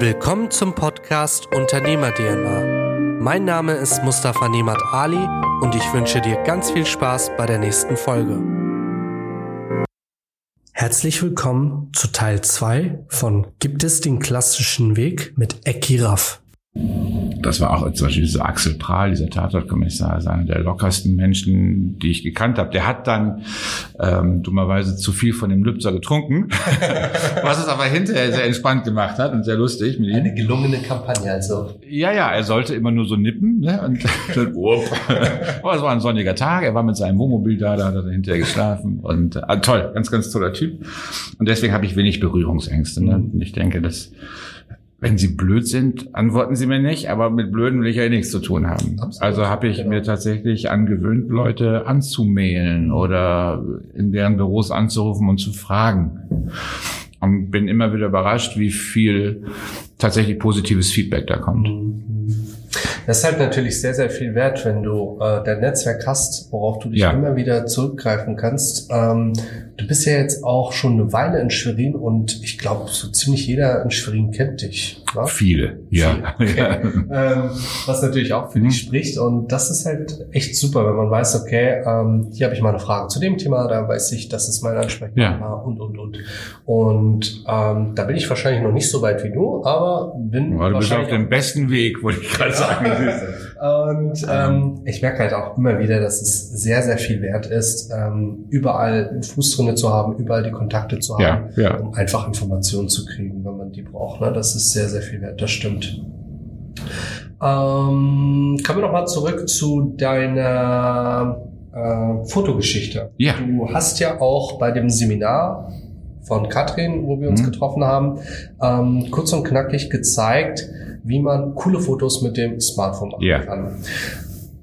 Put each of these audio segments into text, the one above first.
Willkommen zum Podcast Unternehmer DNA. Mein Name ist Mustafa Nemat Ali und ich wünsche dir ganz viel Spaß bei der nächsten Folge. Herzlich willkommen zu Teil 2 von Gibt es den klassischen Weg mit Eki Raff das war auch zum Beispiel dieser Axel Prahl, dieser Tatortkommissar, ist einer der lockersten Menschen, die ich gekannt habe. Der hat dann ähm, dummerweise zu viel von dem Lübzer getrunken, was es aber hinterher sehr entspannt gemacht hat und sehr lustig mit ihm. Eine gelungene Kampagne also. Ja, ja, er sollte immer nur so nippen. Ne? Und dann, oh, es war ein sonniger Tag, er war mit seinem Wohnmobil da, da hat er hinterher geschlafen. Und äh, toll, ganz, ganz toller Typ. Und deswegen habe ich wenig Berührungsängste. Ne? Und ich denke, dass wenn Sie blöd sind, antworten Sie mir nicht, aber mit Blöden will ich ja nichts zu tun haben. Absolut, also habe ich genau. mir tatsächlich angewöhnt, Leute anzumailen oder in deren Büros anzurufen und zu fragen. Und bin immer wieder überrascht, wie viel tatsächlich positives Feedback da kommt. Mhm. Das ist halt natürlich sehr, sehr viel wert, wenn du äh, dein Netzwerk hast, worauf du dich ja. immer wieder zurückgreifen kannst. Ähm, du bist ja jetzt auch schon eine Weile in Schwerin und ich glaube, so ziemlich jeder in Schwerin kennt dich. Ne? Viele, ja. Viele. Okay. ähm, was natürlich auch für mhm. dich spricht und das ist halt echt super, wenn man weiß, okay, ähm, hier habe ich mal eine Frage zu dem Thema, da weiß ich, das ist mein Ansprechpartner ja. und, und, und. Und ähm, da bin ich wahrscheinlich noch nicht so weit wie du, aber bin ja, Du bist auf dem besten Weg, wollte ich gerade sagen. Und ähm, ich merke halt auch immer wieder, dass es sehr, sehr viel wert ist, ähm, überall einen Fuß drinne zu haben, überall die Kontakte zu haben, ja, ja. um einfach Informationen zu kriegen, wenn man die braucht. Ne? Das ist sehr, sehr viel wert, das stimmt. Ähm, kommen wir nochmal zurück zu deiner äh, Fotogeschichte. Ja. Du hast ja auch bei dem Seminar von Katrin, wo wir uns mhm. getroffen haben, ähm, kurz und knackig gezeigt, wie man coole Fotos mit dem Smartphone machen yeah. kann.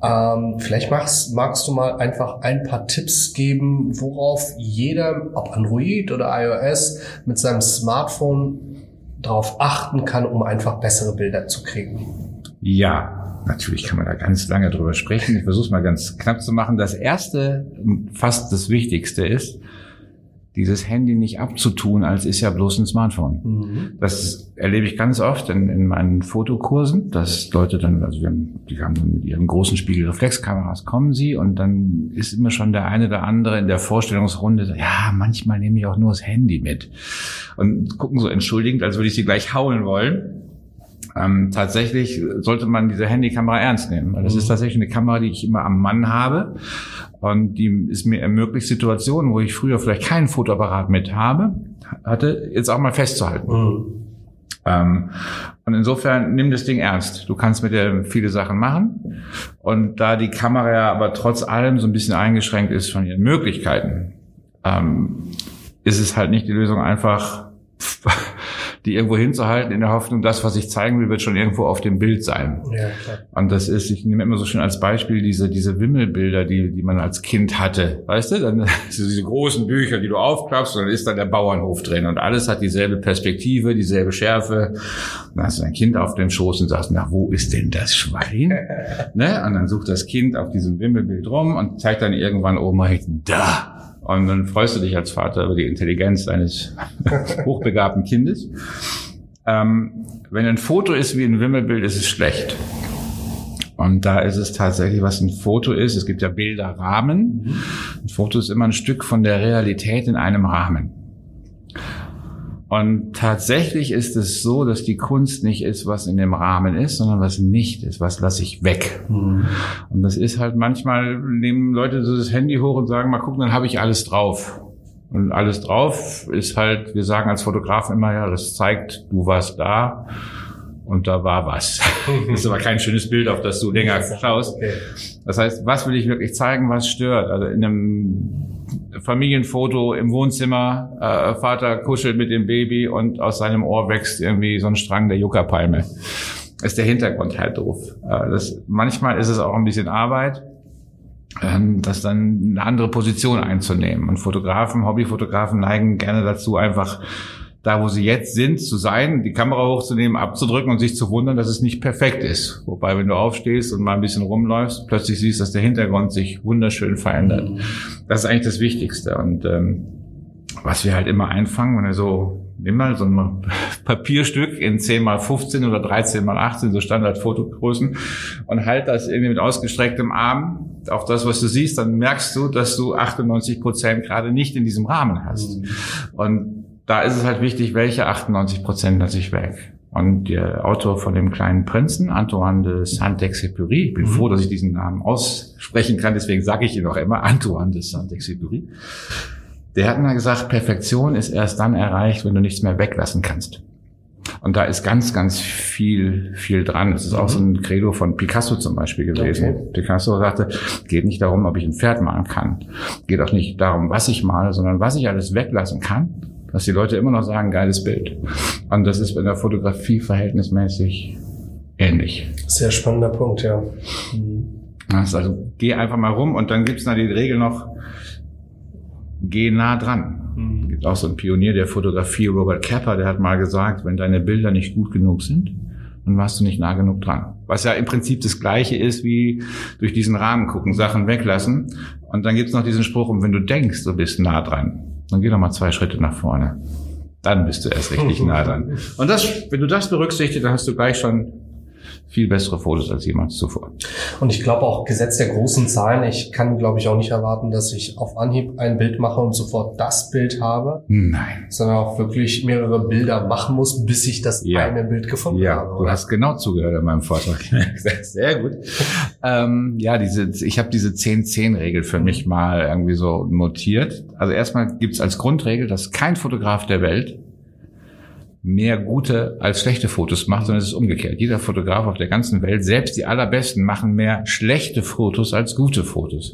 Ähm, vielleicht magst, magst du mal einfach ein paar Tipps geben, worauf jeder, ob Android oder iOS, mit seinem Smartphone darauf achten kann, um einfach bessere Bilder zu kriegen. Ja, natürlich kann man da ganz lange drüber sprechen. Ich versuche es mal ganz knapp zu machen. Das erste, fast das Wichtigste ist, dieses Handy nicht abzutun, als ist ja bloß ein Smartphone. Mhm. Das erlebe ich ganz oft in, in, meinen Fotokursen, dass Leute dann, also wir haben, die haben dann mit ihren großen Spiegelreflexkameras kommen sie und dann ist immer schon der eine oder andere in der Vorstellungsrunde ja, manchmal nehme ich auch nur das Handy mit und gucken so entschuldigend, als würde ich sie gleich hauen wollen. Ähm, tatsächlich sollte man diese Handykamera ernst nehmen, weil das mhm. ist tatsächlich eine Kamera, die ich immer am Mann habe und die ist mir ermöglicht, Situationen, wo ich früher vielleicht keinen Fotoapparat mit habe, hatte, jetzt auch mal festzuhalten. Mhm. Ähm, und insofern nimm das Ding ernst. Du kannst mit der viele Sachen machen. Und da die Kamera ja aber trotz allem so ein bisschen eingeschränkt ist von ihren Möglichkeiten, ähm, ist es halt nicht die Lösung einfach die irgendwo hinzuhalten in der Hoffnung, das, was ich zeigen will, wird schon irgendwo auf dem Bild sein. Ja, klar. Und das ist, ich nehme immer so schön als Beispiel diese, diese Wimmelbilder, die, die man als Kind hatte. Weißt du? Dann so diese großen Bücher, die du aufklappst und dann ist da der Bauernhof drin und alles hat dieselbe Perspektive, dieselbe Schärfe. dann hast du ein Kind auf dem Schoß und sagst, na, wo ist denn das Schwein? ne? Und dann sucht das Kind auf diesem Wimmelbild rum und zeigt dann irgendwann oben rechts, da und dann freust du dich als Vater über die Intelligenz deines hochbegabten Kindes. Ähm, wenn ein Foto ist wie ein Wimmelbild, ist es schlecht. Und da ist es tatsächlich, was ein Foto ist. Es gibt ja Bilderrahmen. Ein Foto ist immer ein Stück von der Realität in einem Rahmen. Und tatsächlich ist es so, dass die Kunst nicht ist, was in dem Rahmen ist, sondern was nicht ist, was lasse ich weg. Mhm. Und das ist halt manchmal, nehmen Leute so das Handy hoch und sagen, mal gucken, dann habe ich alles drauf. Und alles drauf ist halt, wir sagen als Fotografen immer, ja, das zeigt, du warst da und da war was. das ist aber kein schönes Bild, auf das du länger schaust. Das heißt, was will ich wirklich zeigen, was stört? Also in einem Familienfoto im Wohnzimmer, äh, Vater kuschelt mit dem Baby und aus seinem Ohr wächst irgendwie so ein Strang der Juckerpalme. Ist der Hintergrund halt doof. Äh, das, manchmal ist es auch ein bisschen Arbeit, ähm, das dann eine andere Position einzunehmen. Und Fotografen, Hobbyfotografen neigen gerne dazu, einfach da, wo sie jetzt sind, zu sein, die Kamera hochzunehmen, abzudrücken und sich zu wundern, dass es nicht perfekt ist. Wobei, wenn du aufstehst und mal ein bisschen rumläufst, plötzlich siehst, dass der Hintergrund sich wunderschön verändert. Das ist eigentlich das Wichtigste. Und ähm, was wir halt immer einfangen, wenn wir so nimm mal so ein Papierstück in 10 mal 15 oder 13 mal 18, so Standardfotogrößen und halt das irgendwie mit ausgestrecktem Arm auf das, was du siehst, dann merkst du, dass du 98 Prozent gerade nicht in diesem Rahmen hast. Mhm. Und da ist es halt wichtig, welche 98 Prozent lasse ich weg. Und der Autor von dem kleinen Prinzen, Antoine de Saint-Exupéry, ich bin mhm. froh, dass ich diesen Namen aussprechen kann, deswegen sage ich ihn auch immer, Antoine de Saint-Exupéry, der hat mal gesagt, Perfektion ist erst dann erreicht, wenn du nichts mehr weglassen kannst. Und da ist ganz, ganz viel, viel dran. Das ist mhm. auch so ein Credo von Picasso zum Beispiel gewesen. Okay. Picasso sagte, geht nicht darum, ob ich ein Pferd malen kann. Geht auch nicht darum, was ich male, sondern was ich alles weglassen kann dass die Leute immer noch sagen, geiles Bild. Und das ist in der Fotografie verhältnismäßig ähnlich. Sehr spannender Punkt, ja. Also geh einfach mal rum und dann gibt's da die Regel noch, geh nah dran. Mhm. Gibt auch so einen Pionier der Fotografie, Robert Kepper, der hat mal gesagt, wenn deine Bilder nicht gut genug sind, dann warst du nicht nah genug dran. Was ja im Prinzip das Gleiche ist wie durch diesen Rahmen gucken, Sachen weglassen. Und dann gibt's noch diesen Spruch, und wenn du denkst, du bist nah dran, dann geh doch mal zwei Schritte nach vorne. Dann bist du erst richtig nah dran. Und das, wenn du das berücksichtigst, dann hast du gleich schon viel bessere Fotos als jemals zuvor. Und ich glaube auch Gesetz der großen Zahlen. Ich kann, glaube ich, auch nicht erwarten, dass ich auf Anhieb ein Bild mache und sofort das Bild habe. Nein. Sondern auch wirklich mehrere Bilder machen muss, bis ich das ja. eine Bild gefunden ja, habe. Ja, du hast genau zugehört in meinem Vortrag. Sehr gut. ähm, ja, diese, ich habe diese 10-10-Regel für mich mal irgendwie so notiert. Also erstmal gibt's als Grundregel, dass kein Fotograf der Welt mehr gute als schlechte Fotos macht, sondern es ist umgekehrt. Jeder Fotograf auf der ganzen Welt, selbst die allerbesten, machen mehr schlechte Fotos als gute Fotos.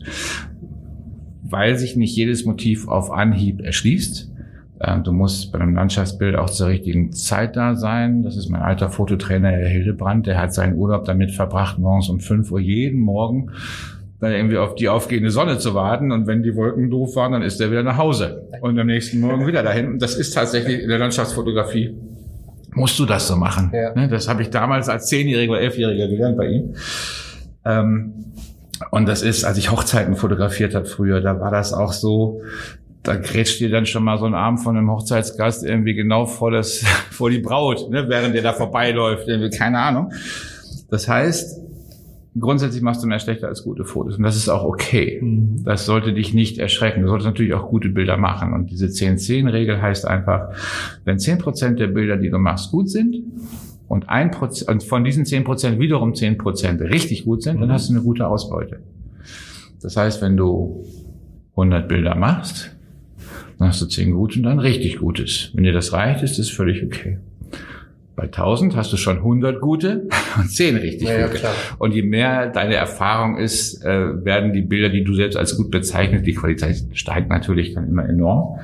Weil sich nicht jedes Motiv auf Anhieb erschließt. Ähm, du musst bei einem Landschaftsbild auch zur richtigen Zeit da sein. Das ist mein alter Fototrainer, Herr Hildebrand. Der hat seinen Urlaub damit verbracht, morgens um 5 Uhr jeden Morgen dann irgendwie auf die aufgehende Sonne zu warten und wenn die Wolken doof waren, dann ist er wieder nach Hause und am nächsten Morgen wieder dahin. Und das ist tatsächlich in der Landschaftsfotografie musst du das so machen. Ja. Ne, das habe ich damals als Zehnjähriger oder Elfjähriger gelernt bei ihm. Ähm, und das ist, als ich Hochzeiten fotografiert habe früher, da war das auch so, da grätscht dir dann schon mal so ein Arm von einem Hochzeitsgast irgendwie genau vor das, vor die Braut, ne, während der da vorbeiläuft, irgendwie, keine Ahnung. Das heißt, grundsätzlich machst du mehr schlechte als gute Fotos. Und das ist auch okay. Mhm. Das sollte dich nicht erschrecken. Du solltest natürlich auch gute Bilder machen. Und diese 10-10-Regel heißt einfach, wenn 10% der Bilder, die du machst, gut sind, und ein Prozent, und von diesen 10% wiederum 10% richtig gut sind, dann mhm. hast du eine gute Ausbeute. Das heißt, wenn du 100 Bilder machst, dann hast du 10 gute und dann richtig gutes. Wenn dir das reicht, ist das völlig okay. Bei 1000 hast du schon 100 gute und 10 richtig ja, gute. Ja, und je mehr deine Erfahrung ist, äh, werden die Bilder, die du selbst als gut bezeichnest, die Qualität steigt natürlich dann immer enorm.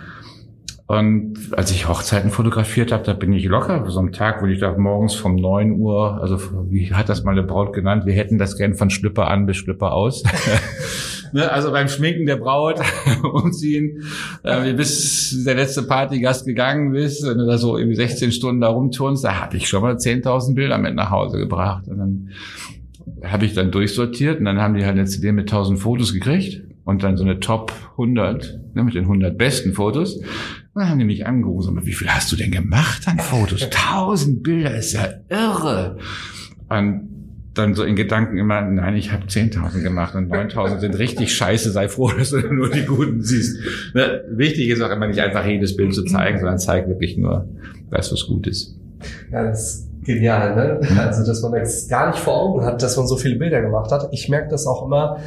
Und als ich Hochzeiten fotografiert habe, da bin ich locker. So einem Tag, wo ich da morgens vom 9 Uhr, also wie hat das mal eine Braut genannt, wir hätten das gern von Schlüpper an bis Schlüpper aus. ne, also beim Schminken der Braut umziehen, äh, bis der letzte Partygast gegangen ist, wenn du da so irgendwie 16 Stunden da rumturnst, da habe ich schon mal 10.000 Bilder mit nach Hause gebracht. Und dann habe ich dann durchsortiert und dann haben die halt eine CD mit 1000 Fotos gekriegt und dann so eine Top 100 ne, mit den 100 besten Fotos. Und dann haben die mich angerufen, wie viel hast du denn gemacht an Fotos? 1000 Bilder ist ja irre. Und dann so in Gedanken immer, nein, ich habe 10.000 gemacht und 9.000 sind richtig scheiße, sei froh, dass du nur die guten siehst. Ne? Wichtig ist auch immer nicht einfach jedes Bild zu zeigen, sondern zeig wirklich nur das, was gut ist. Ja, das ist genial, ne? Also, dass man das gar nicht vor Augen hat, dass man so viele Bilder gemacht hat. Ich merke das auch immer,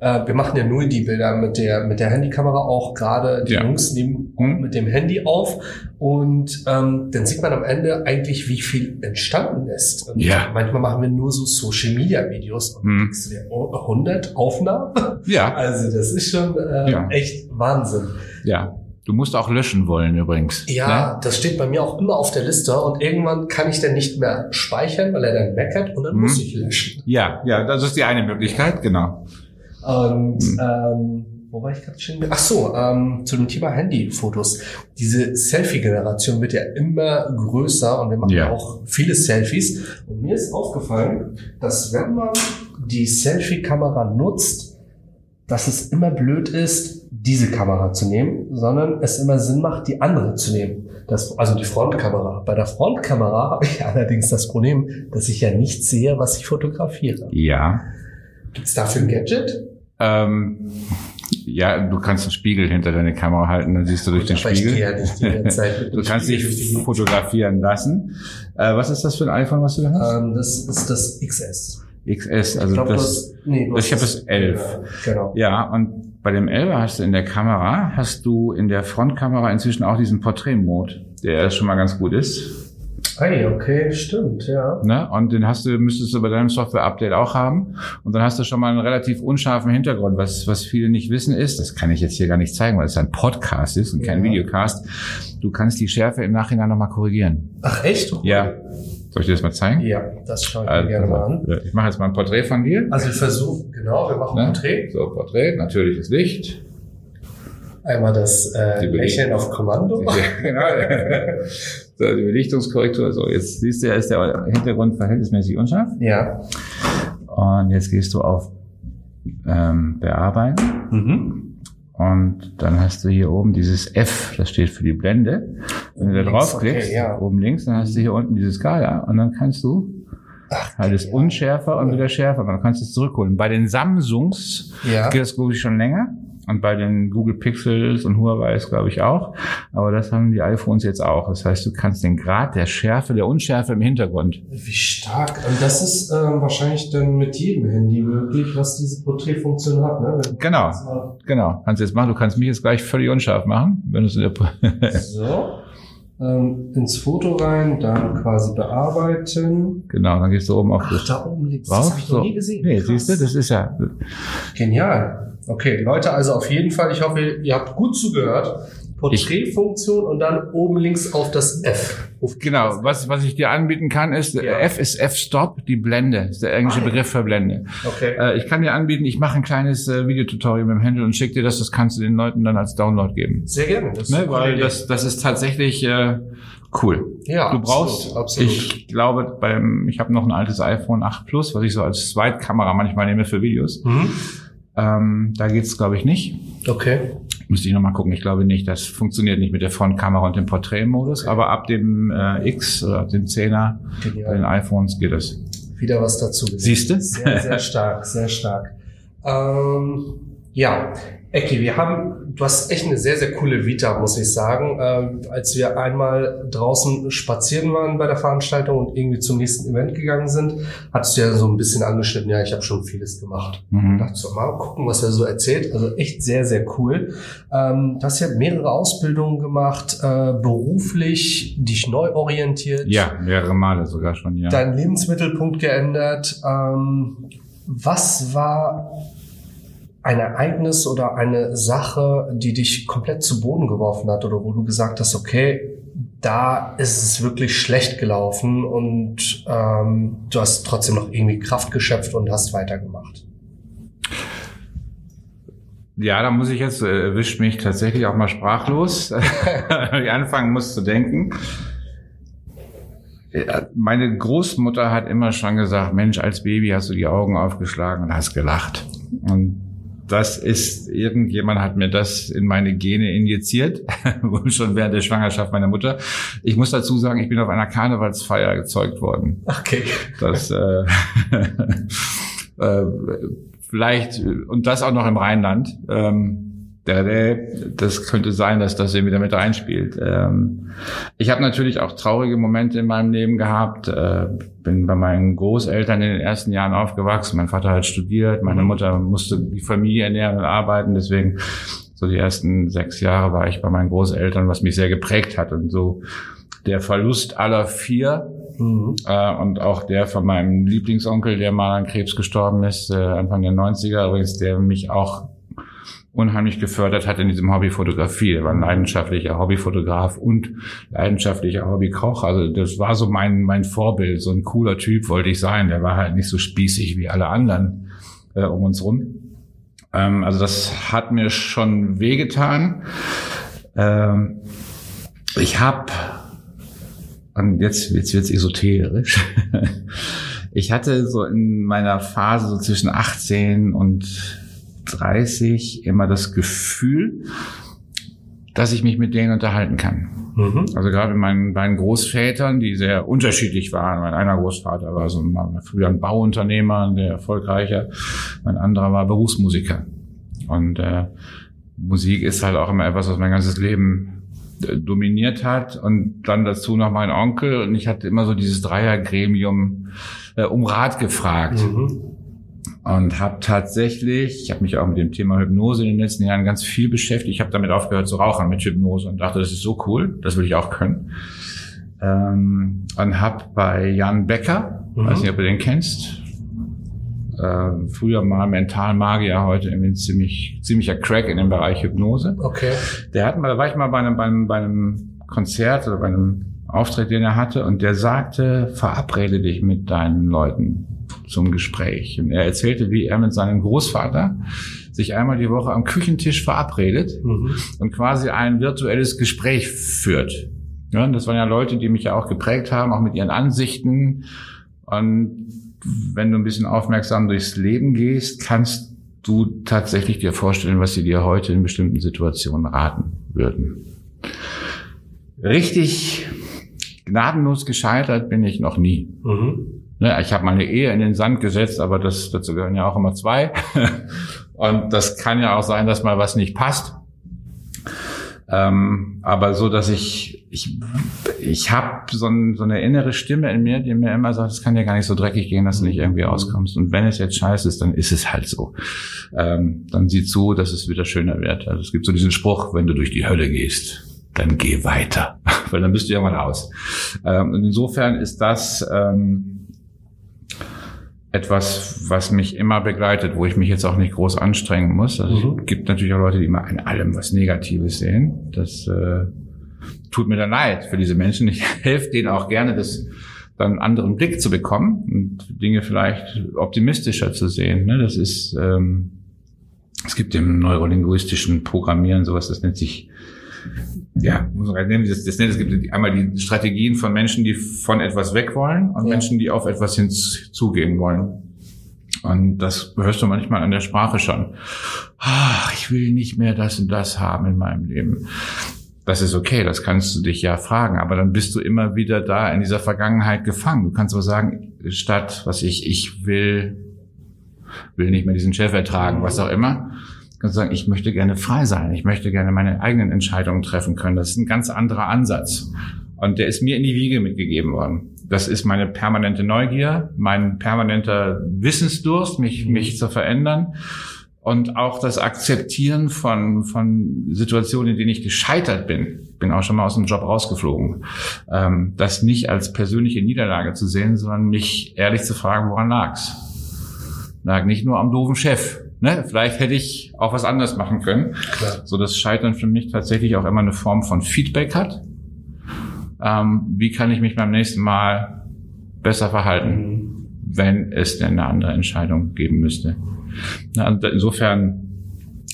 äh, wir machen ja nur die Bilder mit der, mit der Handykamera auch, gerade die ja. Jungs nehmen hm. mit dem Handy auf und ähm, dann sieht man am Ende eigentlich, wie viel entstanden ist. Und ja. Manchmal machen wir nur so Social Media Videos und hm. 100 Aufnahmen. Ja. Also das ist schon äh, ja. echt Wahnsinn. Ja. Du musst auch löschen wollen übrigens. Ja, ne? das steht bei mir auch immer auf der Liste und irgendwann kann ich dann nicht mehr speichern, weil er dann meckert und dann hm. muss ich löschen. Ja, ja, das ist die eine Möglichkeit, genau. Und mhm. ähm, wo war ich gerade schon? Ach so, ähm, zu dem Thema Handyfotos. Diese Selfie-Generation wird ja immer größer und wir machen ja. auch viele Selfies. Und mir ist aufgefallen, dass wenn man die Selfie-Kamera nutzt, dass es immer blöd ist, diese Kamera zu nehmen, sondern es immer Sinn macht, die andere zu nehmen. Das, also die Frontkamera. Bei der Frontkamera habe ich allerdings das Problem, dass ich ja nicht sehe, was ich fotografiere. Ja. Gibt es dafür ein Gadget? Ähm, ja, du kannst einen Spiegel hinter deine Kamera halten, dann siehst du durch den Spiegel. Ja du kannst dich fotografieren lassen. Äh, was ist das für ein iPhone, was du da hast? Ähm, das ist das XS. XS, also ich glaub, das, das, nee, ich habe das 11. Ja, genau. Ja, und bei dem 11 hast du in der Kamera, hast du in der Frontkamera inzwischen auch diesen Portrait-Mode, der schon mal ganz gut ist. Hey, okay, stimmt, ja. Ne? Und den hast du, müsstest du bei deinem Software-Update auch haben. Und dann hast du schon mal einen relativ unscharfen Hintergrund. Was, was viele nicht wissen ist, das kann ich jetzt hier gar nicht zeigen, weil es ein Podcast ist und kein ja. Videocast. Du kannst die Schärfe im Nachhinein nochmal korrigieren. Ach, echt? Okay. Ja. Soll ich dir das mal zeigen? Ja, das schaue ich mir also, gerne mal an. Ich mache jetzt mal ein Porträt von dir. Also ich versuche, genau, wir machen ne? Porträt. So, Porträt, natürliches Licht. Einmal das äh, Lächeln auf Kommando. genau. so, die Belichtungskorrektur. So, jetzt siehst du, ja, ist der Hintergrund verhältnismäßig unscharf. Ja. Und jetzt gehst du auf ähm, Bearbeiten. Mhm. Und dann hast du hier oben dieses F, das steht für die Blende. Wenn du da draufklickst, okay, ja. oben links, dann hast du hier unten diese Skala und dann kannst du Ach, halt es ja. unschärfer und wieder schärfer, aber dann kannst du es zurückholen. Bei den Samsungs ja. geht das, glaube ich, schon länger. Und bei den Google Pixels und Huawei glaube ich auch. Aber das haben die iPhones jetzt auch. Das heißt, du kannst den Grad der Schärfe, der Unschärfe im Hintergrund. Wie stark. Und das ist ähm, wahrscheinlich dann mit jedem Handy möglich, was diese Porträtfunktion hat. Ne? Genau. Genau. Kannst du jetzt machen. Du kannst mich jetzt gleich völlig unscharf machen, wenn du es in der So. Ähm, ins Foto rein, dann quasi bearbeiten. Genau, dann gehst du oben auf Ach, das. da oben liegt Das habe ich noch nie gesehen. Nee, Krass. siehst du, das ist ja. Genial. Okay, Leute, also auf jeden Fall, ich hoffe, ihr habt gut zugehört. Porträtfunktion und dann oben links auf das F. Genau, was, was ich dir anbieten kann, ist, ja. F ist F-Stop, die Blende, ist der englische ah, Begriff für Blende. Okay. Äh, ich kann dir anbieten, ich mache ein kleines äh, Videotutorial mit dem Händel und schicke dir das, das kannst du den Leuten dann als Download geben. Sehr gerne. Das ne? Weil das, das ist tatsächlich äh, cool. Ja, du brauchst, absolut, absolut. ich glaube, beim, ich habe noch ein altes iPhone 8 Plus, was ich so als Zweitkamera manchmal nehme für Videos. Mhm. Ähm, da geht's, glaube ich, nicht. Okay. Müsste ich nochmal gucken. Ich glaube nicht. Das funktioniert nicht mit der Frontkamera und dem Porträtmodus. Okay. Aber ab dem äh, X oder ab dem 10er Genial. bei den iPhones geht es. Wieder was dazu. Siehst du? Sehr, sehr stark, sehr stark. Ähm, ja, Ecki, wir haben, du hast echt eine sehr, sehr coole Vita, muss ich sagen. Äh, als wir einmal draußen spazieren waren bei der Veranstaltung und irgendwie zum nächsten Event gegangen sind, hattest du ja so ein bisschen angeschnitten, ja, ich habe schon vieles gemacht. Mhm. dachte so, mal gucken, was er so erzählt. Also echt sehr, sehr cool. Ähm, du hast ja mehrere Ausbildungen gemacht, äh, beruflich, dich neu orientiert. Ja, mehrere Male sogar schon, ja. Deinen Lebensmittelpunkt geändert. Ähm, was war ein Ereignis oder eine Sache, die dich komplett zu Boden geworfen hat oder wo du gesagt hast, okay, da ist es wirklich schlecht gelaufen und ähm, du hast trotzdem noch irgendwie Kraft geschöpft und hast weitergemacht? Ja, da muss ich jetzt, äh, erwischt mich tatsächlich auch mal sprachlos, ich anfangen muss zu denken. Meine Großmutter hat immer schon gesagt, Mensch, als Baby hast du die Augen aufgeschlagen und hast gelacht. Und das ist, irgendjemand hat mir das in meine Gene injiziert, schon während der Schwangerschaft meiner Mutter. Ich muss dazu sagen, ich bin auf einer Karnevalsfeier gezeugt worden. Okay. Das, äh, äh, vielleicht, und das auch noch im Rheinland. Ähm, das könnte sein, dass das eben wieder mit reinspielt. Ähm, ich habe natürlich auch traurige Momente in meinem Leben gehabt. Äh, bin bei meinen Großeltern in den ersten Jahren aufgewachsen. Mein Vater hat studiert, meine mhm. Mutter musste die Familie ernähren und arbeiten. Deswegen so die ersten sechs Jahre war ich bei meinen Großeltern, was mich sehr geprägt hat. Und so der Verlust aller vier mhm. äh, und auch der von meinem Lieblingsonkel, der mal an Krebs gestorben ist, äh, Anfang der 90er übrigens, der mich auch unheimlich gefördert hat in diesem Hobby Fotografie. Er war ein leidenschaftlicher Hobbyfotograf und leidenschaftlicher Hobbykoch. Also das war so mein, mein Vorbild. So ein cooler Typ wollte ich sein. Der war halt nicht so spießig wie alle anderen äh, um uns rum. Ähm, also das hat mir schon wehgetan. Ähm, ich habe, und jetzt, jetzt wird's esoterisch. ich hatte so in meiner Phase so zwischen 18 und 30 immer das Gefühl, dass ich mich mit denen unterhalten kann. Mhm. Also gerade mit meinen beiden Großvätern, die sehr unterschiedlich waren. Mein einer Großvater war so ein, früher ein Bauunternehmer, der erfolgreicher. Mein anderer war Berufsmusiker. Und äh, Musik ist halt auch immer etwas, was mein ganzes Leben äh, dominiert hat. Und dann dazu noch mein Onkel. Und ich hatte immer so dieses Dreiergremium äh, um Rat gefragt. Mhm und habe tatsächlich, ich habe mich auch mit dem Thema Hypnose in den letzten Jahren ganz viel beschäftigt. Ich habe damit aufgehört zu rauchen mit Hypnose und dachte, das ist so cool, das will ich auch können. Ähm, und habe bei Jan Becker, mhm. weiß nicht, ob du den kennst, äh, früher mal Mentalmagier, heute irgendwie ziemlich ziemlicher Crack in dem Bereich Hypnose. Okay. Der hat mal, da war ich mal bei einem, bei einem, bei einem Konzert oder bei einem Auftritt, den er hatte, und der sagte, verabrede dich mit deinen Leuten zum Gespräch. Und er erzählte, wie er mit seinem Großvater sich einmal die Woche am Küchentisch verabredet mhm. und quasi ein virtuelles Gespräch führt. Ja, das waren ja Leute, die mich ja auch geprägt haben, auch mit ihren Ansichten. Und wenn du ein bisschen aufmerksam durchs Leben gehst, kannst du tatsächlich dir vorstellen, was sie dir heute in bestimmten Situationen raten würden. Richtig gnadenlos gescheitert bin ich noch nie. Mhm. Ne, ich habe meine Ehe in den Sand gesetzt, aber das, dazu gehören ja auch immer zwei. Und das kann ja auch sein, dass mal was nicht passt. Ähm, aber so, dass ich, ich, ich habe so, ein, so eine innere Stimme in mir, die mir immer sagt, es kann dir gar nicht so dreckig gehen, dass du nicht irgendwie auskommst. Und wenn es jetzt scheiße ist, dann ist es halt so. Ähm, dann sieh zu, dass es wieder schöner wird. Also es gibt so diesen Spruch, wenn du durch die Hölle gehst, dann geh weiter, weil dann bist du irgendwann raus. Ähm, und insofern ist das ähm, etwas, was mich immer begleitet, wo ich mich jetzt auch nicht groß anstrengen muss. Also mhm. es gibt natürlich auch Leute, die immer an allem was Negatives sehen. Das äh, tut mir dann leid für diese Menschen. Ich helfe denen auch gerne, das dann einen anderen Blick zu bekommen und Dinge vielleicht optimistischer zu sehen. Ne? Das ist, ähm, es gibt im neurolinguistischen Programmieren sowas, das nennt sich ja, muss man nennen, das, das nennt, es gibt einmal die Strategien von Menschen, die von etwas weg wollen und ja. Menschen, die auf etwas hinzugehen wollen. Und das hörst du manchmal an der Sprache schon. Ach, ich will nicht mehr das und das haben in meinem Leben. Das ist okay, das kannst du dich ja fragen, aber dann bist du immer wieder da in dieser Vergangenheit gefangen. Du kannst aber sagen, statt was ich, ich will, will nicht mehr diesen Chef ertragen, was auch immer, kannst sagen, ich möchte gerne frei sein, ich möchte gerne meine eigenen Entscheidungen treffen können. Das ist ein ganz anderer Ansatz. Und der ist mir in die Wiege mitgegeben worden. Das ist meine permanente Neugier, mein permanenter Wissensdurst, mich, mhm. mich zu verändern. Und auch das Akzeptieren von, von Situationen, in denen ich gescheitert bin. Bin auch schon mal aus dem Job rausgeflogen. Ähm, das nicht als persönliche Niederlage zu sehen, sondern mich ehrlich zu fragen, woran lag's? Lag nicht nur am doofen Chef, ne, vielleicht hätte ich auch was anderes machen können. Klar. So dass Scheitern für mich tatsächlich auch immer eine Form von Feedback hat. Ähm, wie kann ich mich beim nächsten Mal besser verhalten, mhm. wenn es denn eine andere Entscheidung geben müsste. Na, insofern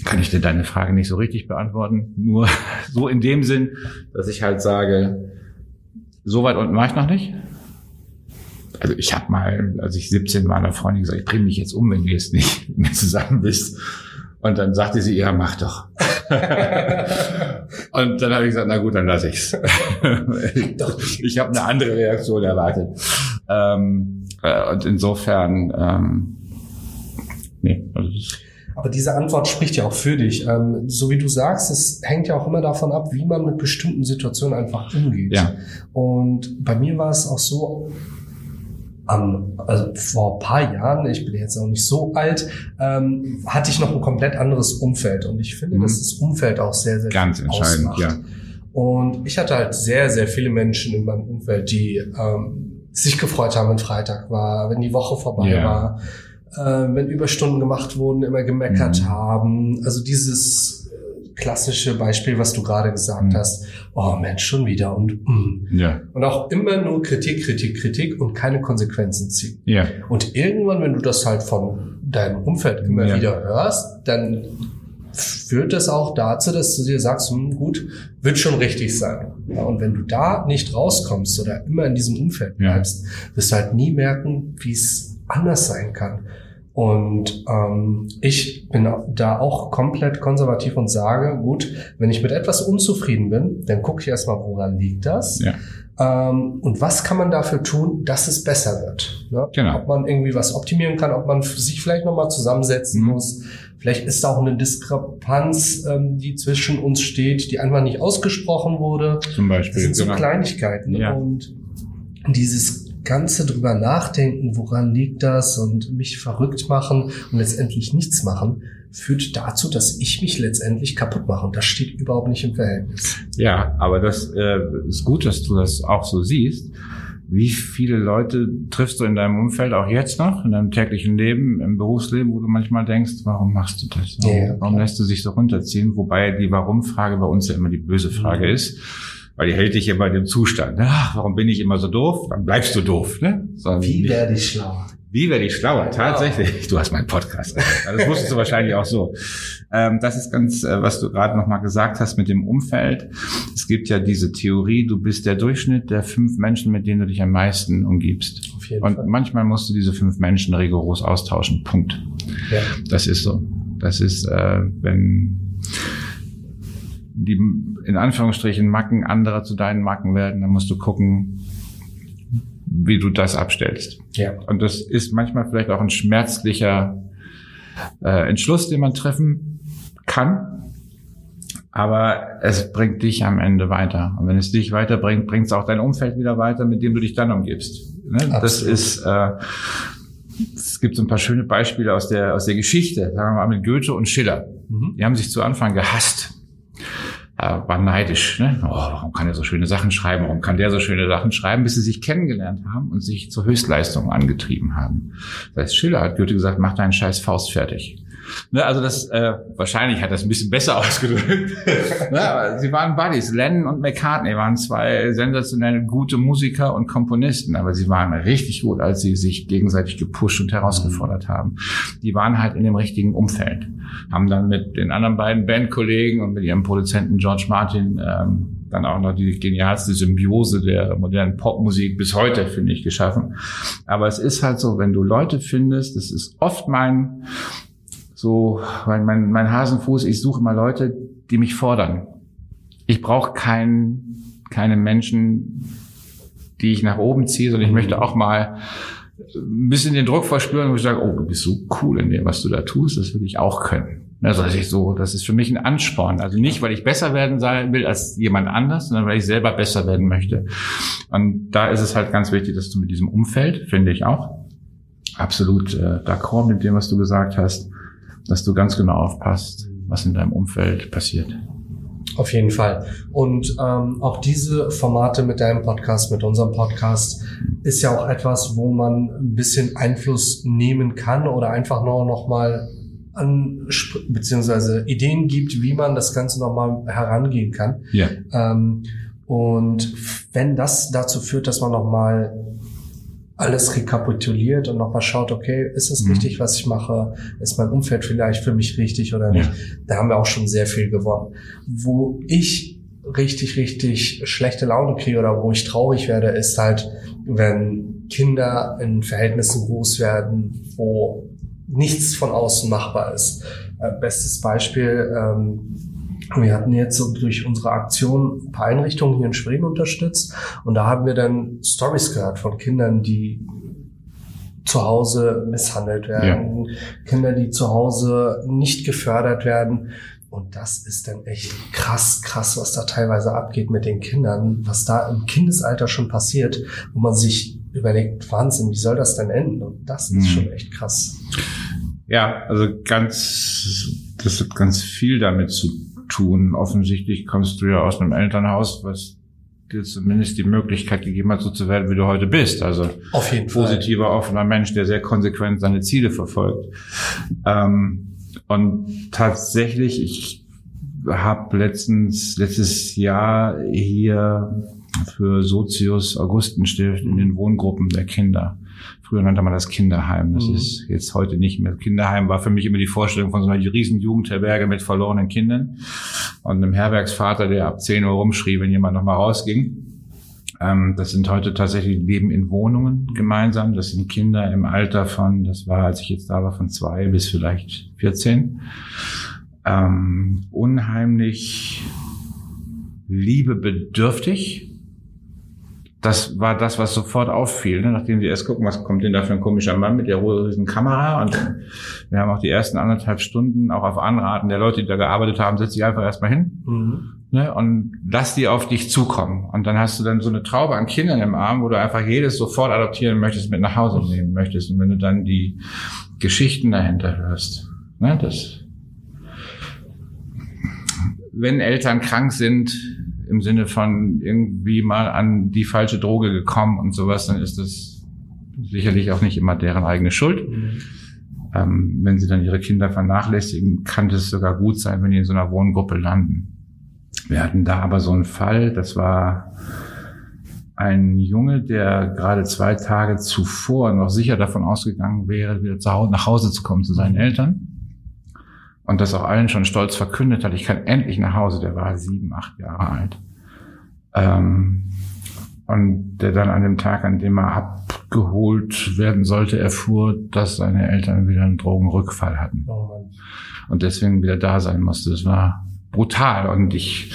kann ich dir deine Frage nicht so richtig beantworten. Nur so in dem Sinn, dass ich halt sage, so weit unten war ich noch nicht also ich habe mal, als ich 17 war, einer Freundin gesagt, ich bringe mich jetzt um, wenn du jetzt nicht mehr zusammen bist. Und dann sagte sie, ja, mach doch. und dann habe ich gesagt, na gut, dann lasse ich's. ich habe eine andere Reaktion erwartet. Ähm, äh, und insofern, ähm, nee, also aber diese Antwort spricht ja auch für dich. Ähm, so wie du sagst, es hängt ja auch immer davon ab, wie man mit bestimmten Situationen einfach umgeht. Ja. Und bei mir war es auch so, am, also vor ein paar Jahren, ich bin jetzt noch nicht so alt, ähm, hatte ich noch ein komplett anderes Umfeld. Und ich finde, mhm. dass das Umfeld auch sehr, sehr Ganz entscheidend, ausmacht. ja. Und ich hatte halt sehr, sehr viele Menschen in meinem Umfeld, die ähm, sich gefreut haben, wenn Freitag war, wenn die Woche vorbei yeah. war, äh, wenn Überstunden gemacht wurden, immer gemeckert mhm. haben. Also dieses klassische Beispiel, was du gerade gesagt mhm. hast. Oh Mensch, schon wieder und mm. ja. und auch immer nur Kritik, Kritik, Kritik und keine Konsequenzen ziehen. Ja. Und irgendwann, wenn du das halt von deinem Umfeld immer ja. wieder hörst, dann führt das auch dazu, dass du dir sagst, hm, gut, wird schon richtig sein. Ja, und wenn du da nicht rauskommst oder immer in diesem Umfeld bleibst, ja. wirst du halt nie merken, wie es anders sein kann. Und ähm, ich bin da auch komplett konservativ und sage, gut, wenn ich mit etwas unzufrieden bin, dann gucke ich erstmal, woran liegt das? Ja. Ähm, und was kann man dafür tun, dass es besser wird? Ne? Genau. Ob man irgendwie was optimieren kann, ob man sich vielleicht nochmal zusammensetzen mhm. muss. Vielleicht ist da auch eine Diskrepanz, ähm, die zwischen uns steht, die einfach nicht ausgesprochen wurde. Zum Beispiel. Das sind so genau. Kleinigkeiten. Ja. Und dieses Ganze drüber nachdenken, woran liegt das und mich verrückt machen und letztendlich nichts machen, führt dazu, dass ich mich letztendlich kaputt mache. Und das steht überhaupt nicht im Verhältnis. Ja, aber das äh, ist gut, dass du das auch so siehst. Wie viele Leute triffst du in deinem Umfeld auch jetzt noch, in deinem täglichen Leben, im Berufsleben, wo du manchmal denkst, warum machst du das? Warum, ja, warum lässt du sich so runterziehen? Wobei die Warum-Frage bei uns ja immer die böse Frage mhm. ist weil die hält dich immer in dem Zustand. Ach, warum bin ich immer so doof? Dann bleibst du doof. Ne? Sondern Wie werde ich schlauer? Wie werde ich schlauer? Tatsächlich. Du hast meinen Podcast. Also das wusstest du wahrscheinlich auch so. Ähm, das ist ganz, äh, was du gerade nochmal gesagt hast mit dem Umfeld. Es gibt ja diese Theorie, du bist der Durchschnitt der fünf Menschen, mit denen du dich am meisten umgibst. Auf jeden Und Fall. manchmal musst du diese fünf Menschen rigoros austauschen. Punkt. Ja. Das ist so. Das ist, äh, wenn die in Anführungsstrichen Macken anderer zu deinen Macken werden, dann musst du gucken, wie du das abstellst. Ja. Und das ist manchmal vielleicht auch ein schmerzlicher äh, Entschluss, den man treffen kann. Aber es bringt dich am Ende weiter. Und wenn es dich weiterbringt, bringt es auch dein Umfeld wieder weiter, mit dem du dich dann umgibst. Ne? Das ist, äh, es gibt so ein paar schöne Beispiele aus der, aus der Geschichte. Sagen wir mal mit Goethe und Schiller. Mhm. Die haben sich zu Anfang gehasst äh, war neidisch. Ne? Oh, warum kann er so schöne Sachen schreiben? Warum kann der so schöne Sachen schreiben? Bis sie sich kennengelernt haben und sich zur Höchstleistung angetrieben haben. Das heißt, Schiller hat Goethe gesagt, mach deinen scheiß Faust fertig. Ne, also das äh, wahrscheinlich hat das ein bisschen besser ausgedrückt. ne, aber sie waren Buddies. Lennon und McCartney waren zwei sensationelle gute Musiker und Komponisten, aber sie waren richtig gut, als sie sich gegenseitig gepusht und herausgefordert haben. Die waren halt in dem richtigen Umfeld, haben dann mit den anderen beiden Bandkollegen und mit ihrem Produzenten George Martin ähm, dann auch noch die genialste Symbiose der modernen Popmusik bis heute, finde ich, geschaffen. Aber es ist halt so, wenn du Leute findest, das ist oft mein so mein, mein, mein Hasenfuß, ich suche mal Leute, die mich fordern. Ich brauche kein, keine Menschen, die ich nach oben ziehe, sondern ich möchte auch mal ein bisschen den Druck verspüren, wo ich sage, oh, du bist so cool in dem, was du da tust, das will ich auch können. Also das ist so, das ist für mich ein Ansporn. Also nicht, weil ich besser werden will als jemand anders, sondern weil ich selber besser werden möchte. Und da ist es halt ganz wichtig, dass du mit diesem Umfeld, finde ich auch, absolut äh, d'accord mit dem, was du gesagt hast, dass du ganz genau aufpasst, was in deinem Umfeld passiert. Auf jeden Fall. Und ähm, auch diese Formate mit deinem Podcast, mit unserem Podcast, ist ja auch etwas, wo man ein bisschen Einfluss nehmen kann oder einfach nur noch mal an beziehungsweise Ideen gibt, wie man das Ganze noch mal herangehen kann. Ja. Ähm, und wenn das dazu führt, dass man noch mal alles rekapituliert und nochmal schaut, okay, ist es mhm. richtig, was ich mache? Ist mein Umfeld vielleicht für mich richtig oder nicht? Ja. Da haben wir auch schon sehr viel gewonnen. Wo ich richtig, richtig schlechte Laune kriege oder wo ich traurig werde, ist halt, wenn Kinder in Verhältnissen groß werden, wo nichts von außen machbar ist. Äh, bestes Beispiel, ähm, wir hatten jetzt so durch unsere Aktion ein paar Einrichtungen hier in Schweden unterstützt und da haben wir dann Stories gehört von Kindern, die zu Hause misshandelt werden, ja. Kinder, die zu Hause nicht gefördert werden. Und das ist dann echt krass, krass, was da teilweise abgeht mit den Kindern, was da im Kindesalter schon passiert, wo man sich überlegt, Wahnsinn, wie soll das denn enden? Und das ist mhm. schon echt krass. Ja, also ganz, das hat ganz viel damit zu tun. Offensichtlich kommst du ja aus einem Elternhaus, was dir zumindest die Möglichkeit gegeben hat, so zu werden, wie du heute bist. Also Auf jeden positiver, Fall. offener Mensch, der sehr konsequent seine Ziele verfolgt. Ähm, und tatsächlich, ich habe letztens letztes Jahr hier für Sozius Augustenstift in den Wohngruppen der Kinder Früher nannte man das Kinderheim. Das mhm. ist jetzt heute nicht mehr. Kinderheim war für mich immer die Vorstellung von so einer riesen Jugendherberge mit verlorenen Kindern und einem Herbergsvater, der ab 10 Uhr rumschrie, wenn jemand nochmal rausging. Ähm, das sind heute tatsächlich Leben in Wohnungen gemeinsam. Das sind Kinder im Alter von, das war, als ich jetzt da war, von zwei bis vielleicht 14. Ähm, unheimlich liebebedürftig das war das, was sofort auffiel, ne? nachdem sie erst gucken, was kommt denn da für ein komischer Mann mit der riesen Kamera. Und wir haben auch die ersten anderthalb Stunden, auch auf Anraten der Leute, die da gearbeitet haben, setz dich einfach erstmal hin mhm. ne? und lass die auf dich zukommen. Und dann hast du dann so eine Traube an Kindern im Arm, wo du einfach jedes sofort adoptieren möchtest, mit nach Hause nehmen möchtest. Und wenn du dann die Geschichten dahinter hörst, ne? das wenn Eltern krank sind, im Sinne von irgendwie mal an die falsche Droge gekommen und sowas, dann ist das sicherlich auch nicht immer deren eigene Schuld. Mhm. Ähm, wenn sie dann ihre Kinder vernachlässigen, kann es sogar gut sein, wenn die in so einer Wohngruppe landen. Wir hatten da aber so einen Fall, das war ein Junge, der gerade zwei Tage zuvor noch sicher davon ausgegangen wäre, wieder nach Hause zu kommen zu seinen Eltern und das auch allen schon stolz verkündet hat, ich kann endlich nach Hause, der war sieben, acht Jahre alt. Ähm, und der dann an dem Tag, an dem er abgeholt werden sollte, erfuhr, dass seine Eltern wieder einen Drogenrückfall hatten. Oh und deswegen wieder da sein musste. Das war brutal. Und ich,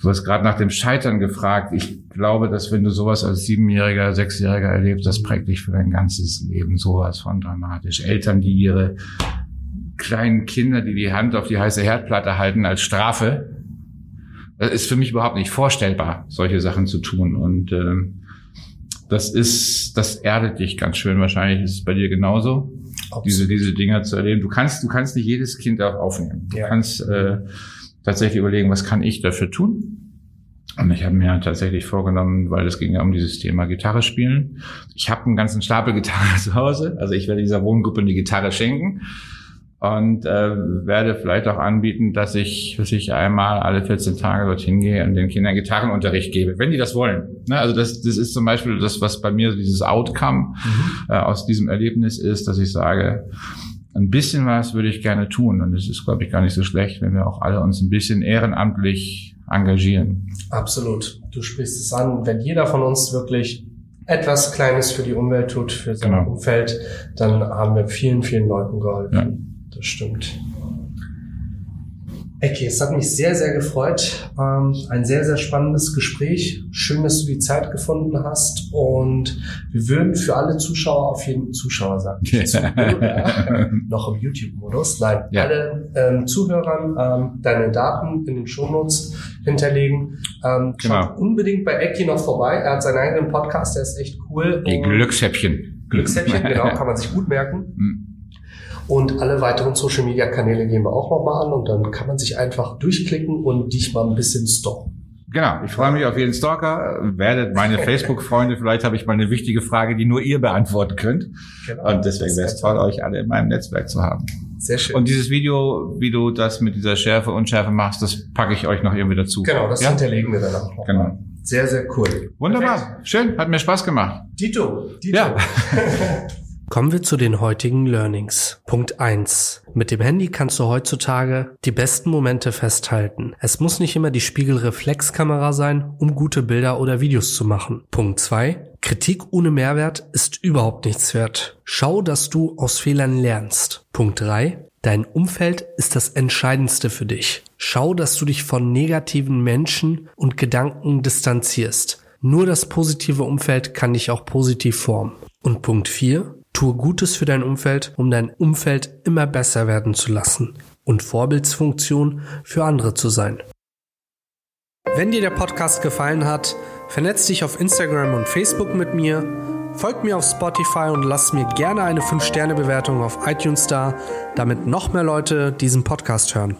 du hast gerade nach dem Scheitern gefragt. Ich glaube, dass wenn du sowas als Siebenjähriger, Sechsjähriger erlebst, das prägt dich für dein ganzes Leben sowas von dramatisch. Eltern, die ihre kleinen Kinder, die die Hand auf die heiße Herdplatte halten als Strafe. Das ist für mich überhaupt nicht vorstellbar, solche Sachen zu tun. Und äh, das ist, das erdet dich ganz schön. Wahrscheinlich ist es bei dir genauso, Absolut. diese diese Dinger zu erleben. Du kannst, du kannst nicht jedes Kind auch aufnehmen. Du ja. kannst äh, tatsächlich überlegen, was kann ich dafür tun? Und ich habe mir tatsächlich vorgenommen, weil es ging ja um dieses Thema Gitarre spielen. Ich habe einen ganzen Stapel Gitarre zu Hause. Also ich werde dieser Wohngruppe eine Gitarre schenken und äh, werde vielleicht auch anbieten, dass ich, dass ich einmal alle 14 Tage dorthin gehe und den Kindern Gitarrenunterricht gebe, wenn die das wollen. Ne? Also das, das ist zum Beispiel das, was bei mir dieses Outcome mhm. äh, aus diesem Erlebnis ist, dass ich sage, ein bisschen was würde ich gerne tun und es ist, glaube ich, gar nicht so schlecht, wenn wir auch alle uns ein bisschen ehrenamtlich engagieren. Absolut. Du sprichst es an. Wenn jeder von uns wirklich etwas Kleines für die Umwelt tut, für sein genau. Umfeld, dann haben wir vielen, vielen Leuten geholfen. Ja das stimmt. Ecki, es hat mich sehr, sehr gefreut. Ähm, ein sehr, sehr spannendes Gespräch. Schön, dass du die Zeit gefunden hast. Und wir würden für alle Zuschauer auf jeden Zuschauer sagen, Zuhörer, noch im YouTube-Modus, nein, ja. alle ähm, Zuhörern ähm, deine Daten in den Shownotes hinterlegen. Ähm, genau. Schaut unbedingt bei Ecki noch vorbei. Er hat seinen eigenen Podcast, der ist echt cool. Die Glückshäppchen. Glückshäppchen, genau, kann man sich gut merken. Und alle weiteren Social Media Kanäle gehen wir auch nochmal an und dann kann man sich einfach durchklicken und dich mal ein bisschen stalken. Genau, ich freue mich auf jeden Stalker. Werdet meine Facebook-Freunde. Vielleicht habe ich mal eine wichtige Frage, die nur ihr beantworten könnt. Genau, und deswegen wäre es toll, euch alle in meinem Netzwerk zu haben. Sehr schön. Und dieses Video, wie du das mit dieser Schärfe und Schärfe machst, das packe ich euch noch irgendwie dazu. Genau, das ja? hinterlegen wir dann auch noch. Genau. Sehr, sehr cool. Wunderbar. Perfekt. Schön, hat mir Spaß gemacht. Dito. Dito. Ja. Kommen wir zu den heutigen Learnings. Punkt eins: Mit dem Handy kannst du heutzutage die besten Momente festhalten. Es muss nicht immer die Spiegelreflexkamera sein, um gute Bilder oder Videos zu machen. Punkt zwei: Kritik ohne Mehrwert ist überhaupt nichts wert. Schau, dass du aus Fehlern lernst. Punkt drei: Dein Umfeld ist das Entscheidendste für dich. Schau, dass du dich von negativen Menschen und Gedanken distanzierst. Nur das positive Umfeld kann dich auch positiv formen. Und Punkt 4. Tue Gutes für dein Umfeld, um dein Umfeld immer besser werden zu lassen und Vorbildsfunktion für andere zu sein. Wenn dir der Podcast gefallen hat, vernetz dich auf Instagram und Facebook mit mir, folg mir auf Spotify und lass mir gerne eine 5-Sterne-Bewertung auf iTunes da, damit noch mehr Leute diesen Podcast hören.